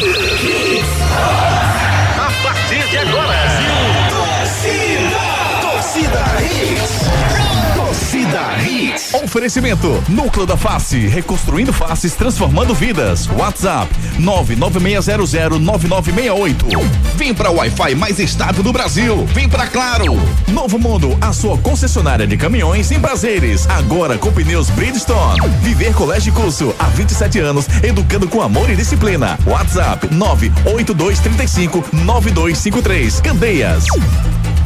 ¿Qué? Oferecimento: Núcleo da Face, reconstruindo faces, transformando vidas. WhatsApp: 996009968. Vem pra Wi-Fi mais estável do Brasil. Vem pra Claro. Novo Mundo, a sua concessionária de caminhões em prazeres. Agora com pneus Bridgestone. Viver Colégio e Curso há 27 anos, educando com amor e disciplina. WhatsApp: 982359253. Candeias.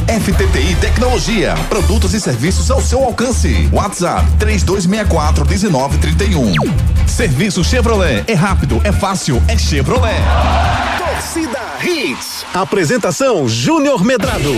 FTTI Tecnologia, produtos e serviços ao seu alcance. WhatsApp 3264-1931. Serviço Chevrolet, é rápido, é fácil, é Chevrolet. Torcida Hits. Apresentação Júnior Medrado.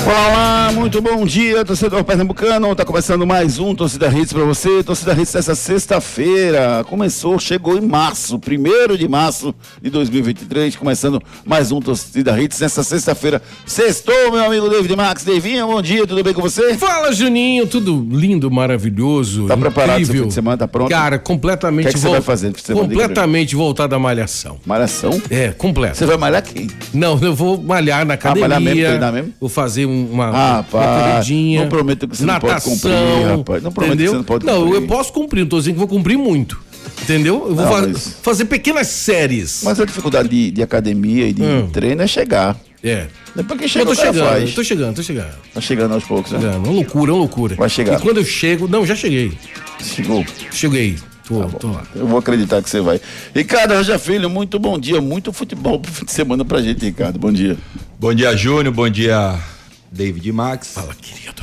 Olá, olá, muito bom dia, torcedor pernambucano. Tá começando mais um Torcida Hits para você. Torcida Hits dessa sexta-feira. Começou, chegou em março, primeiro de março de 2023, começando mais um Torcida Hits nessa sexta-feira. Sextou, meu amigo David Max. Davinho, bom dia, tudo bem com você? Fala, Juninho, tudo lindo, maravilhoso. Tá preparado seu fim de semana? Tá pronto? Cara, completamente O que é que você vai fazer no fim de semana? Completamente voltado à malhação. Malhação? É, completo. Você vai malhar quem? Não, eu vou malhar na academia. malhar mesmo, treinar mesmo? Vou fazer um- uma, Ah, uma pá, corridinha. não prometo que você não pode natação, cumprir, rapaz. Não prometo que entendeu? você não pode Não, cumprir. eu posso cumprir, não tô dizendo que vou cumprir muito. Entendeu? Eu vou Não, fa- mas- fazer pequenas séries. Mas a dificuldade de, de academia e de Hum. treino é chegar. É. Depois que Eu chega, tô o cara chegando, faz. tô chegando, tô chegando. Tá chegando aos poucos, né? Chegando. Uma loucura, uma loucura. Vai chegar. E quando eu chego. Não, já cheguei. Chegou. Cheguei. Tô, Tá tô lá. Eu vou acreditar que você vai. Ricardo Rocha Filho, muito bom dia, muito futebol pro fim de semana pra gente, Ricardo. Bom dia. Bom dia, Júnior. Bom dia, David Max. Fala, querido.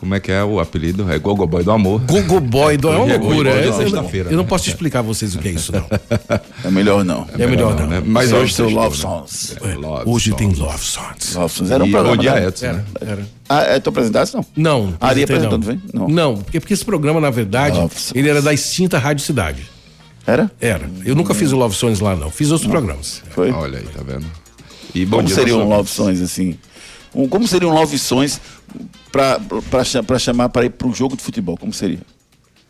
Como é que é o apelido? É Gogoboy do Amor. Gogo Boy, do- é uma Hoje é loucura. Gogo Boy É, sexta-feira, Eu não né? posso te explicar a vocês o que é isso, não. É melhor não. É melhor não. né? Mas Só hoje o seu sextou, Love né? Songs. É, Hoje tem Love Songs. Love Songs. Era um programa. né? Era, né? era. Ah, é, tu apresentasse não? Não. Ari apresentou, não vem? Não. Não, porque, porque esse programa, na verdade, ele era da extinta Rádio Cidade. Era? Era. Eu nunca fiz o Love Songs lá, não. Fiz outros programas. Foi? Olha aí, tá vendo? E bom como seria um Love Songs assim? Um, como seria um Love Songs pra, pra, cha- pra chamar para ir pro jogo de futebol? Como seria?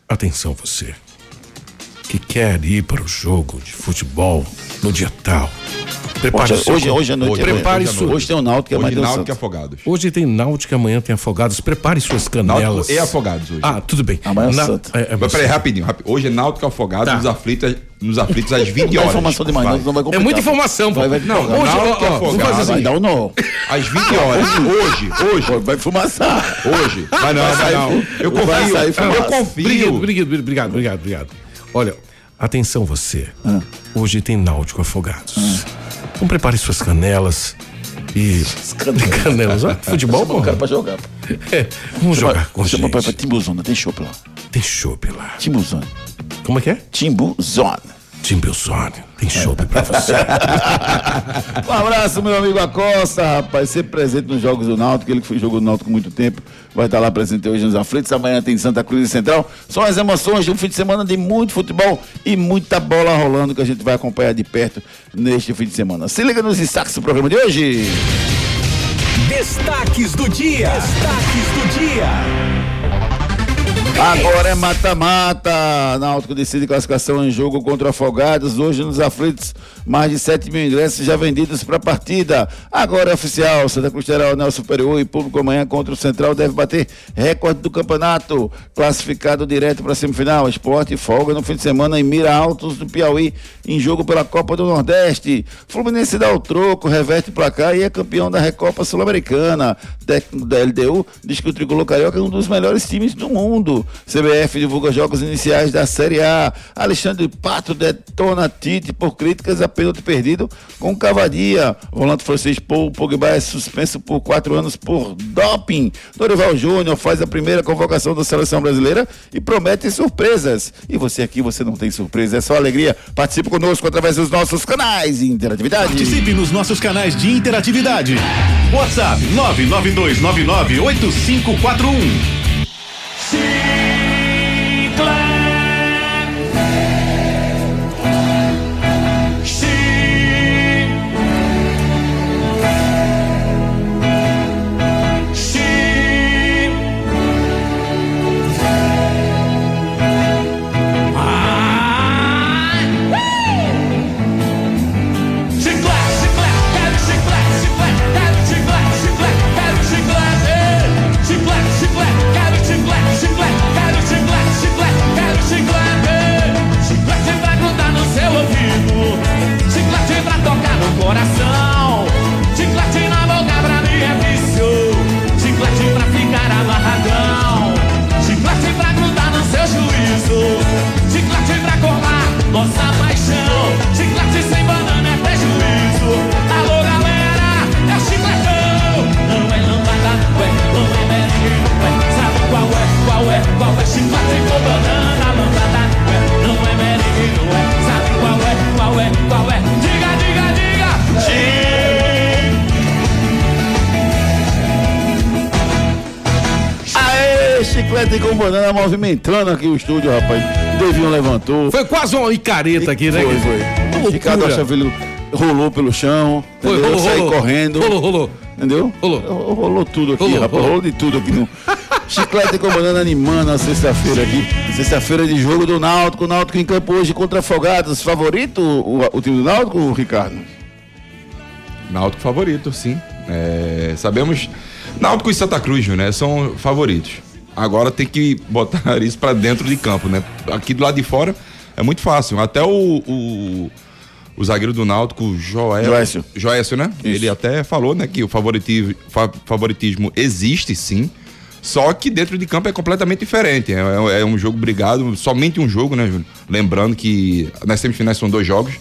Atenção, você que quer ir para o jogo de futebol no dia tal. Prepare Hoje, o seu hoje, hoje à noite. Hoje, Prepare hoje, isso. Hoje tem o Náutico, é Hoje, Náutico e. Afogados. Hoje tem Náutica, amanhã tem Afogados. Prepare suas canelas. Náutico e Afogados hoje. Ah, tudo bem. Amanhã é o Santo. é, é, Mas peraí, rapidinho, rapidinho. Hoje é Náutico e Afogados Tá. nos, aflitos, nos aflitos às 20 Dá horas. informação demais, Vai. não, não vai é complicar. muita informação, pô. Vai, vai, não, não, hoje, Náutico ó, e Afogados. fazer Vai assim. dar um nó. Às 20 horas. Hoje, hoje. Vai fumaçar. Hoje. Mas não, mas não. Eu Vai confio. Eu confio. obrigado, obrigado, obrigado, obrigado. Olha, atenção você. Hoje tem Náutico Afogados. Então prepare suas canelas e. Canelas, ó. Futebol, Chama o pô. cara pra jogar. É, vamos jogar com pra gente. Timbuzona, tem chopp lá. Tem chopp lá. Timbuzona. Como é que é? Timbuzona. Timbelsone. Tem chopp pra você. Um abraço, meu amigo Acosta, rapaz. Sempre presente nos Jogos do Náutico. Ele que foi jogou no Náutico há muito tempo. Vai estar lá presente hoje nos aflitos. Amanhã tem Santa Cruz e Central. São as emoções de um fim de semana de muito futebol e muita bola rolando que a gente vai acompanhar de perto neste fim de semana. Se liga nos destaques do programa de hoje. Destaques do dia. Destaques do dia. Agora é mata-mata. Náutico decide classificação em jogo contra Afogados. Hoje nos aflitos, mais de 7 mil ingressos já vendidos para a partida. Agora é oficial. Santa Cruz terá o superior e público amanhã contra o Central deve bater recorde do campeonato. Classificado direto para a semifinal. Esporte folga no fim de semana em Mira Altos do Piauí em jogo pela Copa do Nordeste. Fluminense dá o troco, reverte o placar e é campeão da Recopa Sul-Americana. Técnico da LDU diz que o Tricolor Carioca é um dos melhores times do mundo. CBF divulga jogos iniciais da Série A. Alexandre Pato detona Tite por críticas a pênalti perdido com cavadia. Volante francês Pogba é suspenso por quatro anos por doping. Dorival Júnior faz a primeira convocação da seleção brasileira e promete surpresas. E você aqui, você não tem surpresa, é só alegria. Participe conosco através dos nossos canais de interatividade. Participe nos nossos canais de interatividade. WhatsApp 992998541. Chiclete movimentando aqui o estúdio, rapaz. Devinho levantou. Foi quase uma icareta aqui, né? Foi, foi. Ricardo Achavilho rolou pelo chão. Foi, entendeu? rolou, Saiu rolou. correndo. Rolou, rolou. Entendeu? Rolou. Rolou tudo aqui, Rolou, rapaz. rolou. Rolou de tudo aqui. No... Chiclete com banana animando a sexta-feira aqui. Sexta-feira de jogo do Náutico. O Náutico em campo hoje contra Afogados. Favorito o, o time do Náutico, Ricardo? Náutico favorito, sim. É, sabemos. Náutico e Santa Cruz, né? São favoritos. Agora tem que botar isso pra dentro de campo, né? Aqui do lado de fora é muito fácil. Até o, o, o zagueiro do Náutico, Joel, Joécio. Joécio, né? Isso. Ele até falou, né, que o favoritismo, fa- favoritismo existe, sim. Só que dentro de campo é completamente diferente. É, é- é um jogo brigado, somente um jogo, né, Júnior? Lembrando que nas semifinais são dois jogos.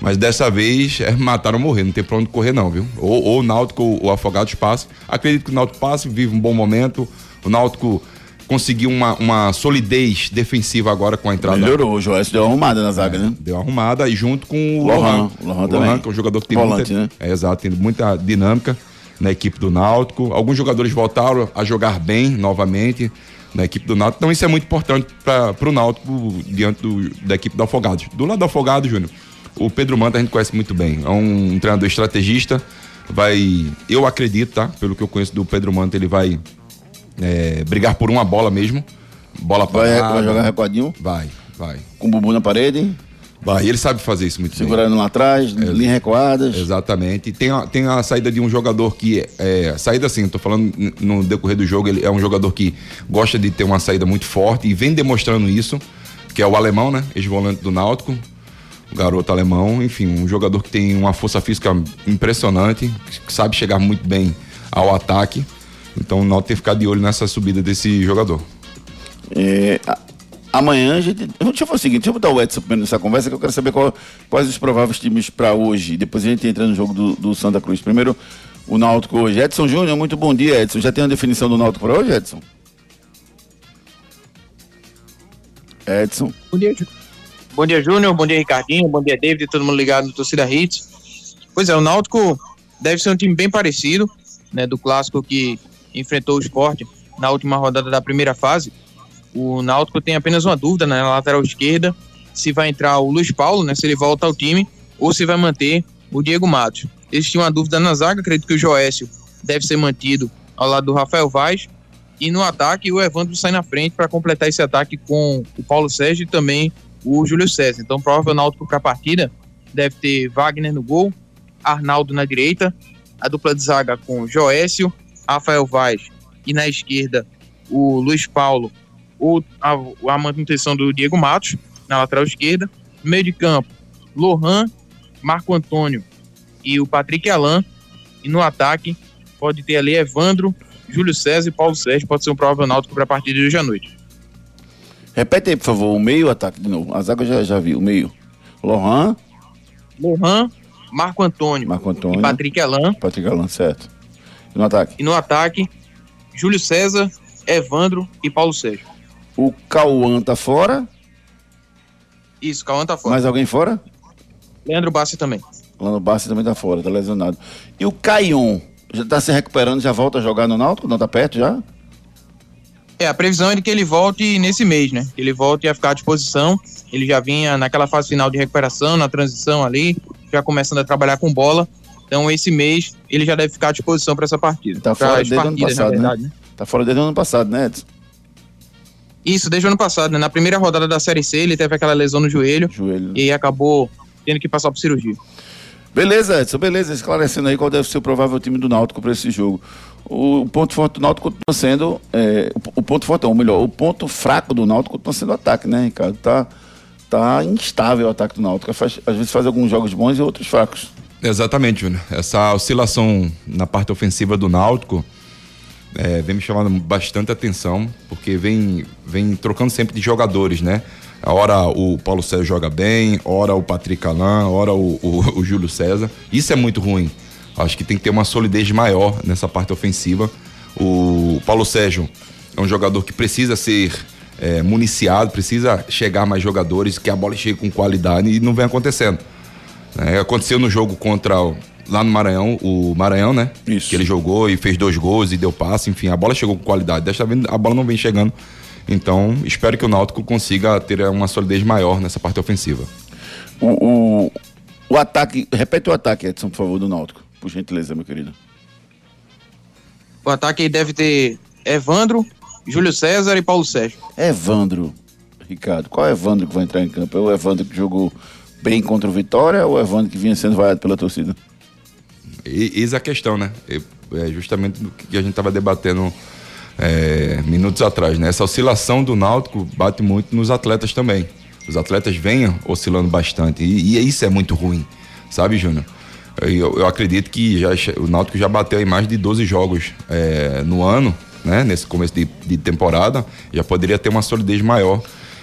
Mas dessa vez é matar ou morrer, não tem pra onde correr não, viu? Ou, ou o Náutico ou o Afogados passe. Acredito que o Náutico passe, vive um bom momento. O Náutico conseguiu uma, uma solidez defensiva agora com a entrada. Melhorou. O Joécio deu uma arrumada na zaga, né? Deu uma arrumada e junto com o Lohan. Lohan. O Lohan também. que é um jogador que tem Volante, muita, né? É, exato, tem muita dinâmica na equipe do Náutico. Alguns jogadores voltaram a jogar bem novamente na equipe do Náutico. Então isso é muito importante para o Náutico diante do- da equipe do Afogados. Do lado do Afogado, Júnior, o Pedro Manta a gente conhece muito bem. É um treinador estrategista. Vai, eu acredito, tá? Pelo que eu conheço do Pedro Manta, ele vai é, brigar por uma bola mesmo. Bola Vai, parada. vai jogar recuadinho, Vai, vai. com o bumbum na parede, Vai, ele sabe fazer isso muito bem. segurando lá atrás, linha recuadas. Exatamente. E tem a, tem a saída de um jogador que. É, saída assim, eu tô falando no decorrer do jogo, ele é um jogador que gosta de ter uma saída muito forte e vem demonstrando isso, que é o alemão, né? Ex-volante do Náutico. O garoto alemão, enfim, um jogador que tem uma força física impressionante, que sabe chegar muito bem ao ataque. Então o Náutico tem que ficar de olho nessa subida desse jogador. É, a- amanhã a gente. Deixa eu fazer o seguinte, deixa eu botar o Edson primeiro nessa conversa, que eu quero saber qual- quais os prováveis times para hoje. Depois a gente entra no jogo do, do Santa Cruz. Primeiro, o Náutico hoje. Edson Júnior, muito bom dia, Edson. Já tem uma definição do Náutico para hoje, Edson? Edson. Bom dia, bom dia, Júnior. Bom dia, Ricardinho. Bom dia, David. Todo mundo ligado no Torcida Hits. Pois é, o Náutico deve ser um time bem parecido, né, do clássico que enfrentou o esporte na última rodada da primeira fase. O Náutico tem apenas uma dúvida né, na lateral esquerda, se vai entrar o Luiz Paulo, né, se ele volta ao time, ou se vai manter o Diego Matos. Existia uma dúvida na zaga, acredito que o Joécio deve ser mantido ao lado do Rafael Vaz. E no ataque, o Evandro sai na frente para completar esse ataque com o Paulo Sérgio e também o Júlio César. Então, provável Náutico para a partida deve ter Wagner no gol, Arnaldo na direita, a dupla de zaga com Joécio, Rafael Vaz e na esquerda o Luiz Paulo ou a, a manutenção do Diego Matos na lateral esquerda. No meio de campo, Lohan, Marco Antônio e o Patrick Alain. E no ataque, pode ter ali Evandro, Júlio César e Paulo Sérgio. Pode ser um provável náutico para a partida de hoje à noite. Repete aí, por favor, o meio ataque de novo. A zaga já, já vi, o meio. Lohan, Lohan, Marco Antônio, Marco Antônio. e Patrick Alain. Patrick Alan, certo. E no ataque? E no ataque, Júlio César, Evandro e Paulo Sérgio. O Cauã tá fora. Isso, Cauã tá fora. Mais alguém fora? Leandro Bassi também. No Barça também tá fora, tá lesionado. E o Caion, já tá se recuperando, já volta a jogar no Náutico? Não tá perto já? É, a previsão é de que ele volte nesse mês, né? Que ele volte a ficar à disposição. Ele já vinha naquela fase final de recuperação, na transição ali, já começando a trabalhar com bola. Então, esse mês, ele já deve ficar à disposição para essa partida. Tá fora desde o ano passado, né? verdade, né? Tá fora desde o ano passado, né, Edson? Isso, desde o ano passado, né? Na primeira rodada da Série C, ele teve aquela lesão no joelho Joelho. e acabou tendo que passar por cirurgia. Beleza, Edson, beleza. Esclarecendo aí qual deve ser o provável time do Náutico para esse jogo. O ponto forte do Náutico continua sendo. é, o, o ponto forte, ou melhor, o ponto fraco do Náutico continua sendo o ataque, né, Ricardo? Tá, tá instável o ataque do Náutico. Faz- às vezes faz alguns jogos bons e outros fracos. Exatamente, Júnior. Essa oscilação na parte ofensiva do Náutico é, vem me chamando bastante atenção, porque vem, vem trocando sempre de jogadores, né? Hora o Paulo Sérgio joga bem, hora o Patrick Alain, hora o, o, o Júlio César. Isso é muito ruim. Acho que tem que ter uma solidez maior nessa parte ofensiva. O Paulo Sérgio é um jogador que precisa ser é, municiado, precisa chegar mais jogadores, que a bola chegue com qualidade e não vem acontecendo. É, aconteceu no jogo contra o- lá no Maranhão, o Maranhão, né? Isso. Que ele jogou e fez dois gols e deu passe, enfim, a bola chegou com qualidade. Desta vez a bola não vem chegando Então, espero que o Náutico consiga ter uma solidez maior nessa parte ofensiva. O, o, o ataque, repete o ataque, Edson, por favor, do Náutico, por gentileza, meu querido. O ataque deve ter Evandro, Júlio César e Paulo Sérgio. Evandro, Ricardo, qual é Evandro que vai entrar em campo? É o Evandro que jogou bem contra o Vitória ou o Evandro que vinha sendo vaiado pela torcida? E, eis a questão, né? É justamente o que a gente estava debatendo é, minutos atrás, né? Essa oscilação do Náutico bate muito nos atletas também. Os atletas vêm oscilando bastante e, e isso é muito ruim, sabe, Júnior? Eu, eu, acredito que já, o Náutico já bateu em mais de 12 jogos é, no ano, né? Nesse começo de, de temporada, já poderia ter uma solidez maior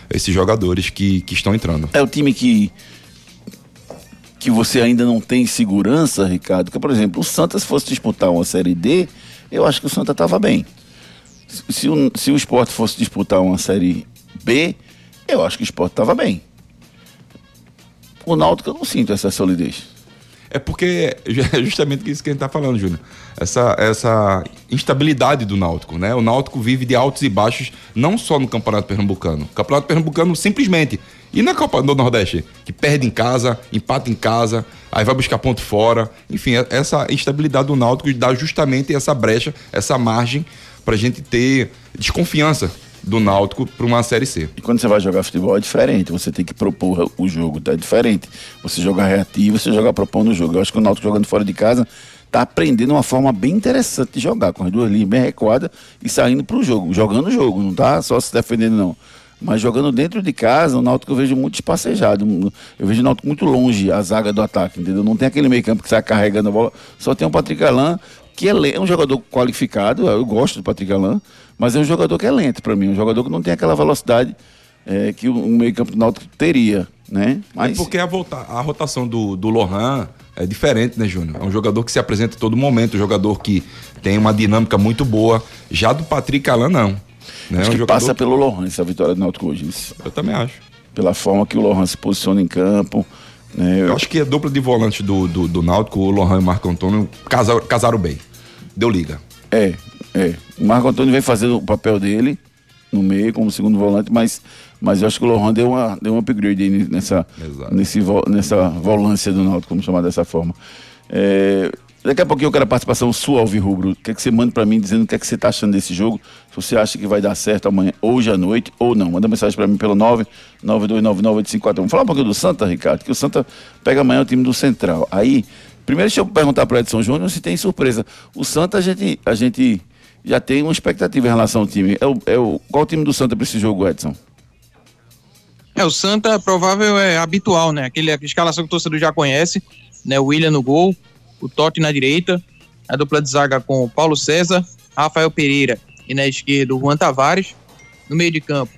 esses jogadores que, que estão entrando. É o time que que você ainda não tem segurança, Ricardo, que, por exemplo, o Santa, se fosse disputar uma Série D, eu acho que o Santa estava bem. Se o, se o esporte fosse disputar uma Série B, eu acho que o esporte estava bem. O Náutico eu não sinto essa solidez. É porque é justamente isso que a gente está falando, Júnior. Essa, essa instabilidade do Náutico, né? O Náutico vive de altos e baixos, não só no Campeonato Pernambucano. O Campeonato Pernambucano simplesmente. E na Copa do Nordeste, que perde em casa, empata em casa, aí vai buscar ponto fora. Enfim, é, essa instabilidade do Náutico dá justamente essa brecha, essa margem para a gente ter desconfiança do Náutico para uma Série C. E quando você vai jogar futebol é diferente, você tem que propor o jogo, tá? É diferente. Você jogar reativo, você jogar propondo o jogo. Eu acho que o Náutico jogando fora de casa tá aprendendo uma forma bem interessante de jogar, com as duas linhas bem recuadas e saindo para o jogo, jogando o jogo, não tá só se defendendo não. Mas jogando dentro de casa, o Náutico eu vejo muito espacejado. Eu vejo o Náutico muito longe, a zaga do ataque, entendeu? Não tem aquele meio campo que sai carregando a bola. Só tem o Patrick Alain, que é, é um jogador qualificado, eu gosto do Patrick Alain, mas é um jogador que é lento para mim, um jogador que não tem aquela velocidade é, que o, o meio-campo do Náutico teria, né? Mas... É porque a, volta, a rotação do, do Lohan é diferente, né, Júnior? É um jogador que se apresenta todo momento, um jogador que tem uma dinâmica muito boa. Já do Patrick Alain, não. Né? Acho um que passa pelo Lohan essa vitória do Náutico hoje. Eu também acho. Pela forma que o Lohan se posiciona em campo. Né? Eu... Eu acho que a dupla de volante do, do, do Náutico, o Lohan e o Marco Antônio, casaram, casaram bem. Deu liga. É, é. O Marco Antônio vem fazendo o papel dele no meio, como segundo volante, mas, mas eu acho que o Lohan deu uma, deu um upgrade nessa, nesse, nessa volância do Náutico, como chamar dessa forma. É, daqui a pouquinho eu quero a participação sua, Alvirrubro. O que é que você manda para mim dizendo o que é que você está achando desse jogo? Se você acha que vai dar certo amanhã, hoje à noite, ou não. Manda mensagem para mim pelo 992998541. Vamos falar um pouquinho do Santa, Ricardo, que o Santa pega amanhã o time do Central. Aí, primeiro deixa eu perguntar para Edson Júnior se tem surpresa. O Santa, a gente, a gente já tem uma expectativa em relação ao time. É o, é o, qual o time do Santa para esse jogo, Edson? É, o Santa provável é habitual, né? Aquele, a escalação que o torcedor já conhece, né? O William no gol, o Totti na direita, a dupla de zaga com o Paulo César, Rafael Pereira e na esquerda o Juan Tavares. No meio de campo,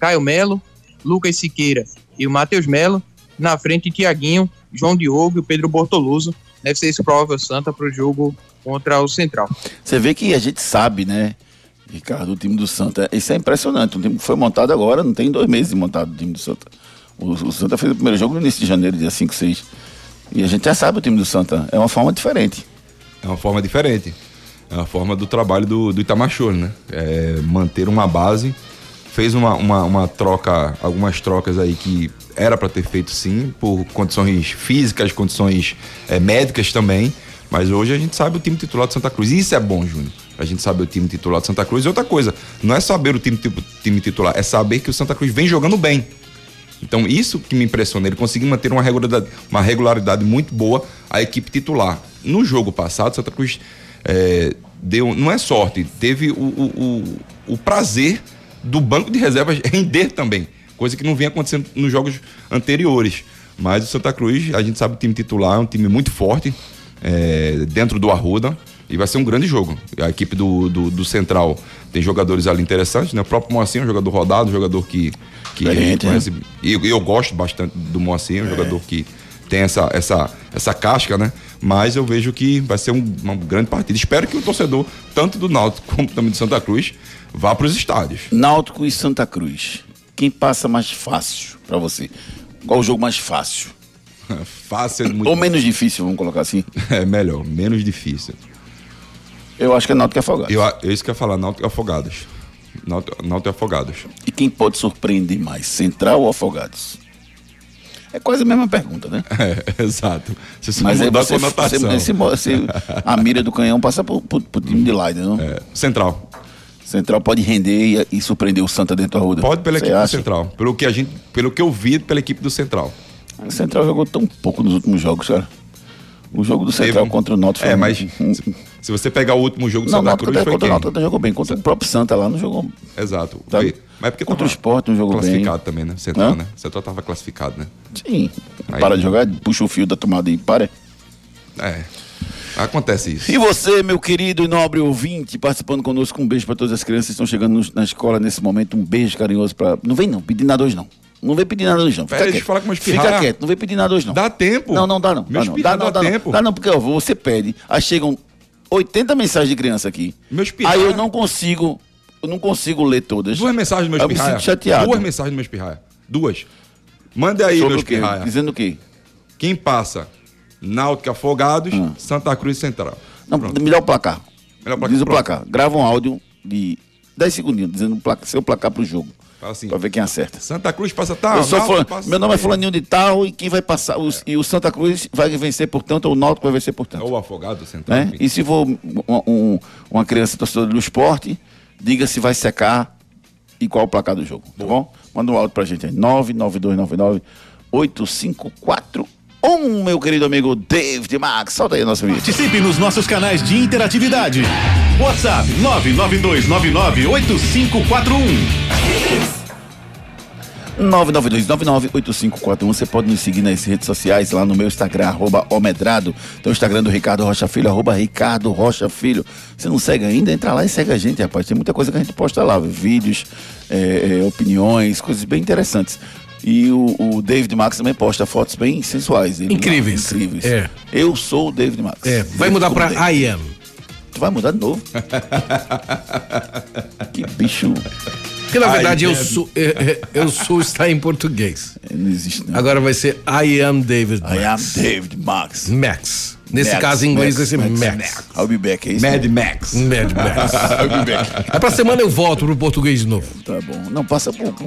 Caio Melo, Lucas Siqueira e o Matheus Melo. Na frente, Tiaguinho, João Diogo e o Pedro Bortoluso. Deve ser esse provável Santa para o jogo contra o Central. Você vê que a gente sabe, né, Ricardo, o time do Santa, isso é impressionante. O time foi montado agora, não tem dois meses de montado o time do Santa. O, o Santa fez o primeiro jogo no início de janeiro, dia 5, 6. E a gente já sabe o time do Santa. É uma forma diferente. É uma forma diferente. É uma forma do trabalho do, do Itamachor, né? É manter uma base. Fez uma, uma, uma troca, algumas trocas aí que era para ter feito sim, por condições físicas, condições é, médicas também mas hoje a gente sabe o time titular de Santa Cruz. Isso é bom, Júnior. A gente sabe o time titular de Santa Cruz. E outra coisa, não é saber o time, time titular, é saber que o Santa Cruz vem jogando bem. Então, isso que me impressiona, ele conseguiu manter uma regularidade, uma regularidade muito boa a equipe titular. No jogo passado, Santa Cruz é, deu, não é sorte, teve o, o, o, o prazer do banco de reservas render também, coisa que não vinha acontecendo nos jogos anteriores. Mas o Santa Cruz, a gente sabe o time titular é um time muito forte, é, dentro do Arruda. E vai ser um grande jogo. A equipe do, do, do Central tem jogadores ali interessantes, né? O próprio Moacir é um jogador rodado, um jogador que, que Diferente, conhece. Né? E eu, eu, gosto bastante do Moacir, um é. jogador que tem essa, essa, essa casca, né? Mas eu vejo que vai ser um, uma grande partida. Espero que o torcedor, tanto do Náutico como também do Santa Cruz, vá para os estádios. Náutico e Santa Cruz. Quem passa mais fácil para você? Qual o jogo mais fácil? Fácil é muito. Ou menos difícil, vamos colocar assim. É melhor, menos difícil. Eu acho que é Náutico e Afogados. Eu, eu isso que ia falar, Náutico e Afogados. Náutico e Afogados. E quem pode surpreender mais, Central ou Afogados? É quase a mesma pergunta, né? É, exato. Você Mas aí a você, você, você, você- a mira do canhão passa pro, pro, pro time de Laida, não? É, Central. Central pode render e, e surpreender o Santa dentro da roda. Pode pela equipe acha? do Central. Pelo que, a gente, pelo que eu vi pela equipe do Central. O Central jogou tão pouco nos últimos jogos, cara. O jogo do Central Teve- contra o Náutico É, foi mas um- se, você pegar o último jogo do Não, Santa Náutico Cruz, foi contra quem? Náutico até jogou bem. Contra o próprio Santa lá não jogou. Exato. Tá. Foi- Mas é porque Contra o Sport não jogou bem. classificado também, né? Central, Hã? né? Central tava classificado, né? Sim. Aí- Para de jogar, puxa o fio da tomada e para. É. Acontece isso. E você, meu querido e nobre ouvinte, participando conosco, um beijo para todas as crianças que estão chegando na escola nesse momento. Um beijo carinhoso para. Não vem não, pedir nada hoje não. Não vem pedir nada hoje não. Fica Pera, quieto. falar com Fica quieto, não vem pedir nada hoje não. Dá tempo. Não, não dá não. Dá não, dá não, dá dá não. tempo. Dá não, porque ó, você pede, aí chegam 80 mensagens de criança aqui. Meu espirrar- Aí eu não consigo, eu não consigo ler todas. Duas mensagens do meu Eu me espirraia. sinto chateado. Duas mensagens do meu espirraia. Duas. Manda aí, Sobre meu o quê? espirraia. Dizendo o quê? Quem passa? Náutico Afogados, Hum. Santa Cruz Central. Não, me dá o placar. Melhor placar, Diz o pronto. placar. Grava um áudio de 10 segundinhos, dizendo placar, seu placar pro jogo. Fala assim. Pra ver quem acerta. Santa Cruz passa tal. eu sou Náutico meu nome é Fulaninho de Tal e quem vai passar. os- e o Santa Cruz vai vencer, portanto, ou o Náutico vai vencer, portanto. Ou Afogado Central. Né? E se for um- um- uma criança torcedora do esporte, diga se vai secar e qual o placar do jogo. Tá bom? Manda um áudio pra gente aí. 99299-8541, meu querido amigo David Max. Solta aí, nosso vídeo. Participe nos nossos canais de interatividade. WhatsApp 992998541. 992998541. Você pode nos seguir nas redes sociais, lá no meu Instagram, arroba Omedrado. Tem o Instagram do Ricardo Rocha Filho, arroba Ricardo Rocha Filho. Você não segue ainda? Entra lá e segue a gente, rapaz. Tem muita coisa que a gente posta lá, vídeos, é, é, opiniões, coisas bem interessantes. E o, o David Max também posta fotos bem sensuais. Ele- Incríveis. Incríveis. É. Eu sou o David Max. É, vai Eu mudar pra David. I am. Tu vai mudar de novo? que bicho. Porque na I verdade eu am. sou, é, é, eu sou está em português. Não existe, não. Agora vai ser I am David I am Max. David Max. Max. Nesse Max, caso em inglês Max, vai ser Max, Max. I'll be back, é isso? Mad Max. Mad Max. Aí pra semana eu volto pro português de novo. Tá bom. Não, passa pro, pro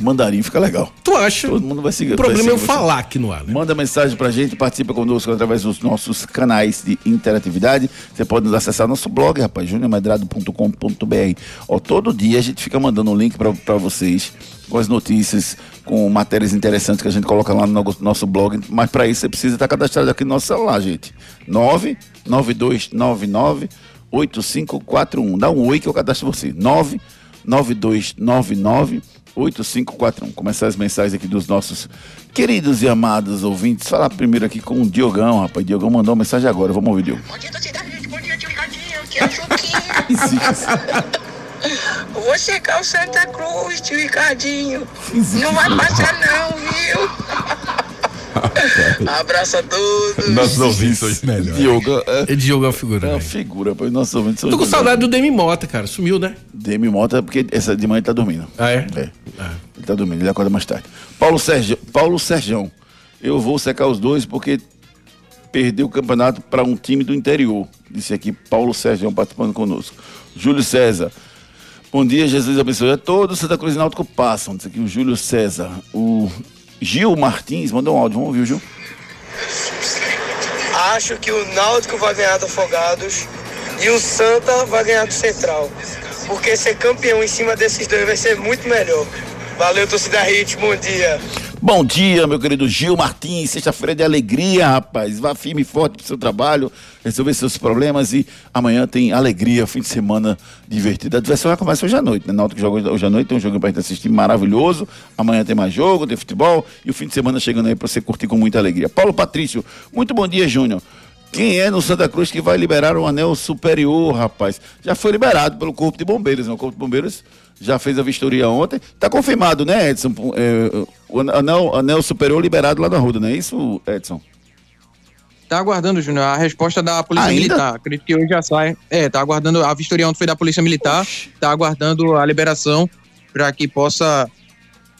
mandarim, fica legal. Tu acha? Todo mundo vai seguir. O problema é eu seguir falar aqui no ar, né? Manda mensagem pra gente, participa conosco através dos nossos canais de interatividade. Você pode nos acessar nosso blog, rapaz, juniormedrado.com.br. Ó, todo dia a gente fica mandando um link pra, pra vocês com as notícias, com matérias interessantes que a gente coloca lá no no- nosso blog. Mas pra isso você precisa estar cadastrado aqui no nosso celular, gente. 99299 8541. Dá um oi que eu cadastro você. 99299 8541. Começar as mensagens aqui dos nossos queridos e amados ouvintes. Falar primeiro aqui com o Diogão, rapaz. Diogão mandou uma mensagem agora. Vamos ouvir, Diogo. Bom dia. Bom dia, tio Ricardinho. Que é o Chuquinho. Vou checar o Santa Cruz, tio Ricardinho. Não vai passar não, viu? Abraço a todos. Nossos ouvintes hoje melhor. Diogo é, Ele jogou a figura. é uma velho. figura, rapaz. Nossos ouvintes são Tô com demais. saudade do Demi Mota, cara. Sumiu, né? Demi Mota, porque essa de manhã ele tá dormindo. Ah, é? É. Ele tá dormindo, ele acorda mais tarde. Paulo Sérgio, Paulo Serjão. Eu vou secar os dois porque perdeu o campeonato para um time do interior. Disse aqui Paulo Sérgio participando conosco. Júlio César. Bom dia, Jesus abençoe a todos. Santa Cruz e Náutico passam. Disse aqui o Júlio César. O Gil Martins mandou um áudio. Vamos ouvir, Gil? Acho que o Náutico vai ganhar do Afogados e o Santa vai ganhar do Central. Porque ser campeão em cima desses dois vai ser muito melhor. Valeu, torcida Hit, bom dia. Bom dia, meu querido Gil Martins. Sexta-feira de alegria, rapaz. Vá firme e forte pro seu trabalho, resolver seus problemas e amanhã tem alegria, fim de semana divertido. A diversão já começa hoje à noite, né? Náutico joga hoje à noite, tem um jogo pra gente assistir maravilhoso. Amanhã tem mais jogo, tem futebol e o fim de semana chegando aí pra você curtir com muita alegria. Paulo Patrício, muito bom dia, Júnior. Quem é no Santa Cruz que vai liberar o anel superior, rapaz? Já foi liberado pelo Corpo de Bombeiros, né? O Corpo de Bombeiros já fez a vistoria ontem. Tá confirmado, né, Edson? É, o anel, anel superior liberado lá na Ruda, não é isso, Edson? Tá aguardando, Júnior, a resposta da Polícia Ainda? Militar. Acredito que hoje já sai. É, tá aguardando. A vistoria ontem foi da Polícia Militar. Tá aguardando a liberação para que possa.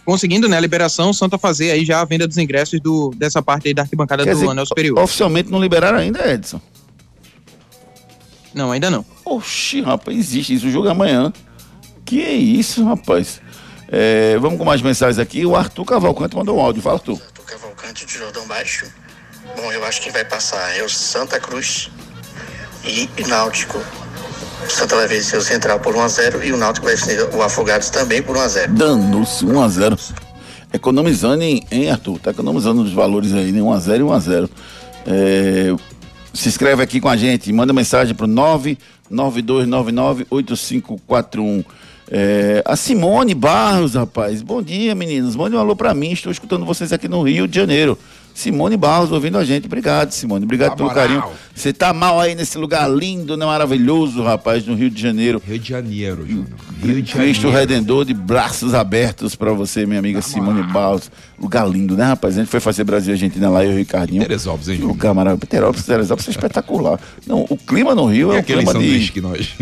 Conseguindo, né, a liberação, Santa fazer aí já a venda dos ingressos do, dessa parte aí da arquibancada Quer do dizer, Anel Superior. oficialmente não liberaram ainda, Edson. Não, ainda não. Oxi, rapaz, existe isso. O jogo é amanhã. Que isso, rapaz. É, vamos com mais mensagens aqui. O Arthur Cavalcante mandou um áudio. Fala, Arthur. Arthur Cavalcante de Jordão Baixo. Bom, eu acho que vai passar é o Santa Cruz e Náutico. O Santa vai vencer o Central por 1x0 e o Náutico vai vencer o Afogados também por 1x0. Danou-se, 1x0. Economizando em, em Arthur, tá economizando os valores aí, né? 1x0 e 1x0. É, se inscreve aqui com a gente, manda mensagem pro 992998541. É, a Simone Barros, rapaz. Bom dia, meninos. Mande um alô pra mim. Estou escutando vocês aqui no Rio de Janeiro. Simone Barros ouvindo a gente. Obrigado, Simone. Obrigado pelo carinho. Você tá mal aí nesse lugar lindo, né? Maravilhoso, rapaz, no Rio de Janeiro. Rio de Janeiro, Júnior. Rio de Cristo Janeiro. Redentor de braços abertos pra você, minha amiga Simone Barros. Lugar lindo, né, rapaz? A gente foi fazer Brasil e Argentina lá, eu e o Ricardinho. Teresópolis, hein, Júnior? lugar maravilhoso. Teresópolis, Teresópolis é espetacular. Não, o clima no Rio E é aquele clima de... que nós...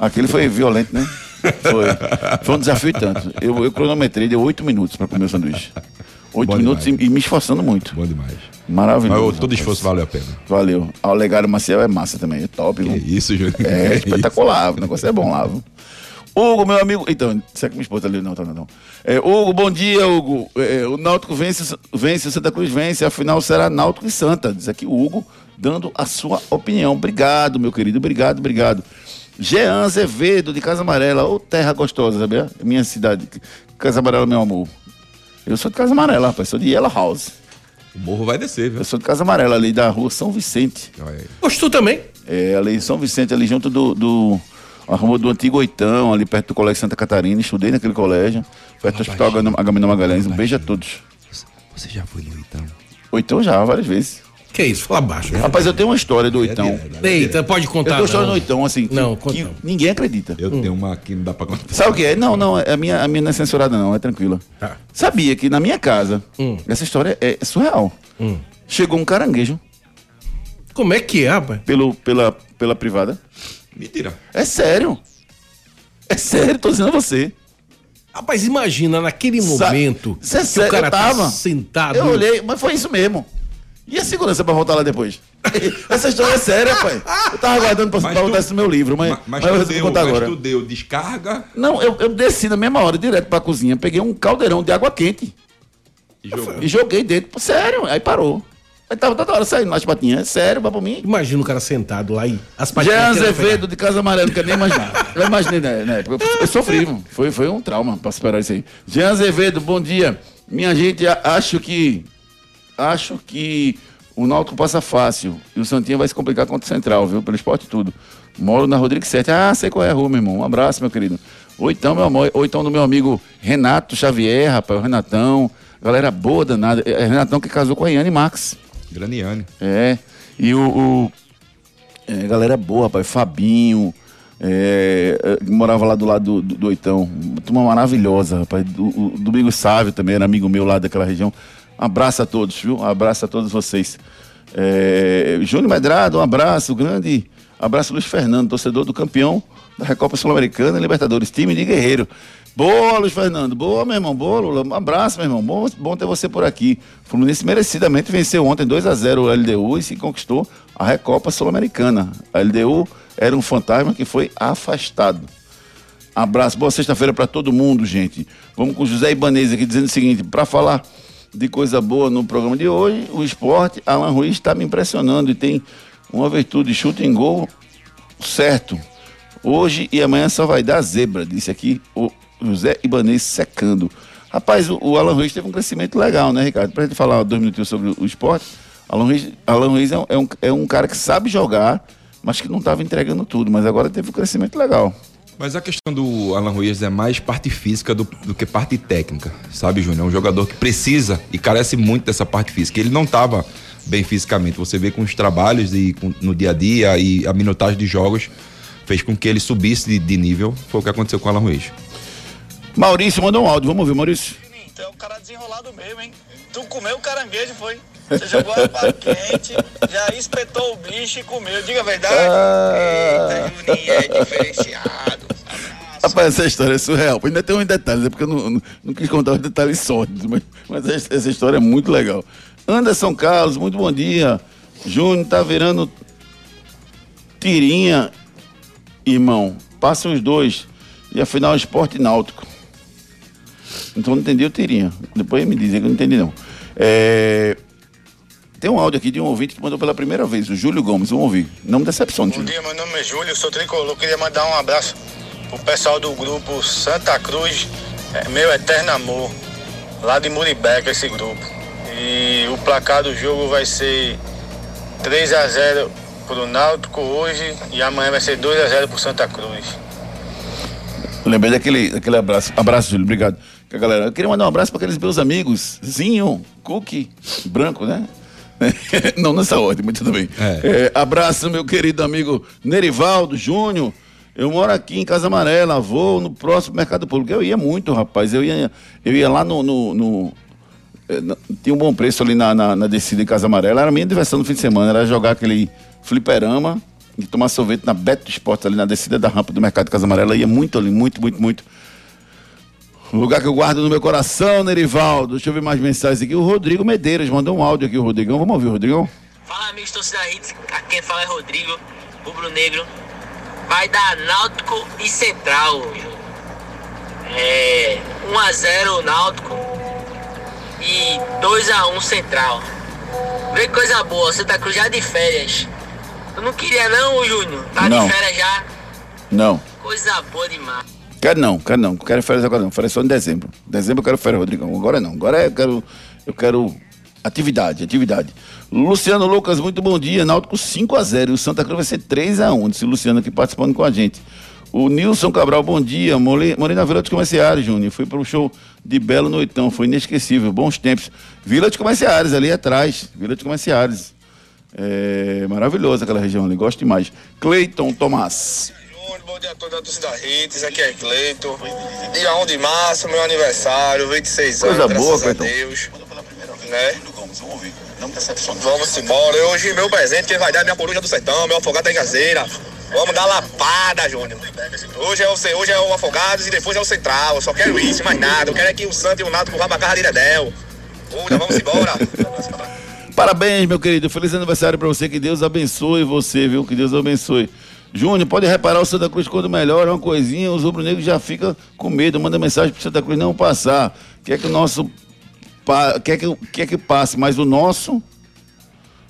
Aquele foi violento, né? Foi. Foi um desafio tanto. Eu, eu cronometrei, deu oito minutos para comer o sanduíche. Oito Bom minutos e, e me esforçando muito. Bom demais. Maravilhoso. Mas todo rapaz. esforço valeu a pena. Valeu. Ah, O Legário Maciel é massa também, é top. viu? Isso, Júnior. É espetacular, o negócio é bom lá. Viu? Hugo, meu amigo. Então, será que minha esposa tá ali? Não, tá, não, não. É, Hugo, bom dia, Hugo. É, o Náutico vence, vence, o Santa Cruz vence. Afinal, será Náutico e Santa. Diz aqui o Hugo, dando a sua opinião. Obrigado, meu querido. Obrigado, obrigado. Jean Azevedo, de Casa Amarela. Ô, terra gostosa, sabia? Minha cidade. Casa Amarela, meu amor. Eu sou de Casa Amarela, rapaz. Sou de Yellow House. O morro vai descer, viu? Eu sou de Casa Amarela, ali da rua São Vicente. Gostou também? É, ali em São Vicente, ali junto do, do, a rua do antigo Oitão, ali perto do Colégio Santa Catarina. Estudei naquele colégio, perto do Hospital Agam- Agamenon Magalhães. Um beijo a todos. Você já foi no Oitão? Oitão já, várias vezes. Que isso? Fala baixo. né? Rapaz, eu tenho uma história do Oitão. Eita, pode Eu contar. tenho uma história no Oitão, assim, que, Não, conta que ninguém acredita. Eu tenho uma que não dá pra contar. Sabe o que é? Não, não, a minha, a minha não é censurada, não, é tranquila. Tá. Sabia que na minha casa, Hum. essa história é surreal. Chegou um caranguejo Como é que é, rapaz? pelo, pela, pela privada. Mentira. É sério. É sério, tô dizendo a você. Rapaz, imagina naquele Sa- momento Cê é que sério, o cara eu tava. tá sentado. Eu olhei, mas foi isso mesmo. E a segurança pra voltar lá depois? Essa história é séria, pai. Eu tava aguardando pra, Mas pra tu- botar isso no meu livro, mas, Mas, mas, mas, eu resolvi deu, contar mas agora. tu deu descarga Não, eu, eu desci na mesma hora, direto pra cozinha, peguei um caldeirão de água quente e jogou. e joguei dentro. Pô, Sério, aí parou. Aí tava toda hora saindo nas patinhas. É sério, vai pra mim. Imagina o cara sentado lá e as Jean patinhas querendo Azevedo de Casa Amarela, não quero nem imaginar. Eu imaginei né, época. Eu, eu sofri, mano. foi, foi um trauma pra superar isso aí. Jean Azevedo, bom dia. Minha gente, acho que. Acho que o Náutico passa fácil. E o Santinha vai se complicar contra o Central, viu? Pelo esporte e tudo. Moro na Rodrigues 7. Ah, sei qual é a rua, meu irmão. Um abraço, meu querido. Ou então, meu amor, ou então do meu amigo Renato Xavier, rapaz, o Renatão. Galera boa danada. É Renatão que casou com a Iane Max. Graniane. É. E o. o- é, galera boa, rapaz. Fabinho. é, é, morava lá do lado do, do, do Oitão. Uma turma maravilhosa, rapaz. O Domingo Sávio também era amigo meu lá daquela região. Abraço a todos, viu? Um abraço a todos vocês. É, Júnior Medrado, um abraço grande. Abraço Luiz Fernando, torcedor do campeão da Recopa Sul-Americana Libertadores, time de Guerreiro. Boa, Luiz Fernando. Boa, meu irmão. Boa, Lula. Um abraço, meu irmão. Bom, bom ter você por aqui. O Fluminense merecidamente venceu ontem 2 a 0 o LDU e se conquistou a Recopa Sul-Americana. A LDU era um fantasma que foi afastado. Abraço, boa sexta-feira para todo mundo, gente. Vamos com o José Ibanez aqui dizendo o seguinte: para falar de coisa boa no programa de hoje, o esporte, Alan Ruiz está me impressionando e tem uma virtude, chute em gol certo. Hoje e amanhã só vai dar zebra, disse aqui o José Ibanez secando. Rapaz, o, o Alan Ruiz teve um crescimento legal, né, Ricardo? Pra gente falar dois minutinhos sobre o, esporte, Alan Ruiz, Alan Ruiz é, um, é, um, é um cara que sabe jogar, mas que não estava entregando tudo, mas agora teve um crescimento legal. Mas a questão do Alan Ruiz é mais parte física do, do que parte técnica, sabe, Júnior? É um jogador que precisa e carece muito dessa parte física. Ele não estava bem fisicamente. Você vê com os trabalhos e com- no dia a dia e a minutagem de jogos fez com que ele subisse de, de nível. Foi o que aconteceu com o Alan Ruiz. Maurício mandou um áudio, vamos ouvir, Maurício. Tu é um cara desenrolado mesmo, hein? Tu comeu caranguejo, foi? Você jogou água quente, já espetou o bicho e comeu. Diga a verdade. Eita, Juninho, é diferenciado. Rapaz, essa história é surreal. Ainda tem uns detalhes, é porque eu não, não, não quis contar os detalhes sólidos, mas, mas essa, essa história é muito legal. Anderson Carlos, muito bom dia. Júnior tá virando tirinha, irmão. Passa os dois. E a final Esporte Náutico. Então não entendi, eu teria. Depois me dizem que eu não entendi não. É, Tem um áudio aqui de um ouvinte que mandou pela primeira vez, o Júlio Gomes, vamos ouvir. Não me decepcione, Bom Júlio. dia, meu nome é Júlio, sou tricolor. Queria mandar um abraço pro pessoal do grupo Santa Cruz, é, meu eterno amor, lá de Muribeca, esse grupo. E o placar do jogo vai ser 3 a 0 pro Náutico hoje e amanhã vai ser 2 a 0 pro Santa Cruz. Lembrei daquele, daquele abraço. Abraço, Júlio, obrigado. A galera, eu queria mandar um abraço para aqueles meus amigos, Zinho, Cookie, Branco, né? Não nessa ordem, mas tudo bem. É, abraço, meu querido amigo Nerivaldo Júnior. Eu moro aqui em Casa Amarela, vou no próximo Mercado Público. Eu ia muito, rapaz. Eu ia, eu ia lá no. no- no- eh, tinha um bom preço ali na, na, na descida em Casa Amarela. Era a minha diversão no fim de semana, era jogar aquele fliperama e tomar sorvete na Beto Esporte, ali na descida da rampa do Mercado de Casa Amarela. Eu ia muito ali, muito, muito, muito. Um lugar que eu guardo no meu coração, Nerivaldo. Deixa eu ver mais mensagens aqui. O Rodrigo Medeiros mandou um áudio aqui, o Rodrigão. Vamos ouvir, Rodrigão? Fala amigos torcida Hits, aqui quem fala é Rodrigo, rubro negro. Vai dar Náutico e Central. É 1x0 Náutico e 2x1 Central. Vê que coisa boa, Santa Cruz já de férias. Tu não queria não, Júnior? Tá Não. de férias já? Não. Coisa boa demais. Quero não, quero não. Quero férias agora não. Férias só em dezembro. Dezembro eu quero férias, Rodrigão. Agora não. Agora eu quero. Eu quero atividade, atividade. Luciano Lucas, muito bom dia. Náutico 5x0. E o Santa Cruz vai ser 3x1. Disse o Luciano aqui participando com a gente. O Nilson Cabral, bom dia. Morei, na Vila dos Comerciários, Júnior. Fui para o show de Belo Noitão. Foi inesquecível. Bons tempos. Vila dos Comerciários, ali atrás. Vila dos Comerciários. É maravilhosa aquela região ali. Gosto demais. Cleiton Tomás. Bom dia a toda a torcida Hits, aqui é Cleito. Dia 1 de março, meu aniversário, 26 Coisa anos, boa, graças Cleiton. a Deus. Né? Vamos embora. Hoje meu presente quem vai dar é minha coruja do sertão, meu afogado da engazeira. Vamos dar lapada, Júnior. Hoje é, o, hoje é o Afogados e depois é o Central. Eu só quero isso, mais nada. Eu quero é que o Santo e o Náutico vá pra casa de Dedéu. Hoje, vamos embora. Parabéns, meu querido. Feliz aniversário pra você. Que Deus abençoe você, viu? Que Deus abençoe. Júnior, pode reparar o Santa Cruz quando melhora uma coisinha, os rubro-negros já ficam com medo. Manda mensagem pro Santa Cruz não passar. Quer que o nosso. Quer que, quer que passe, mas o nosso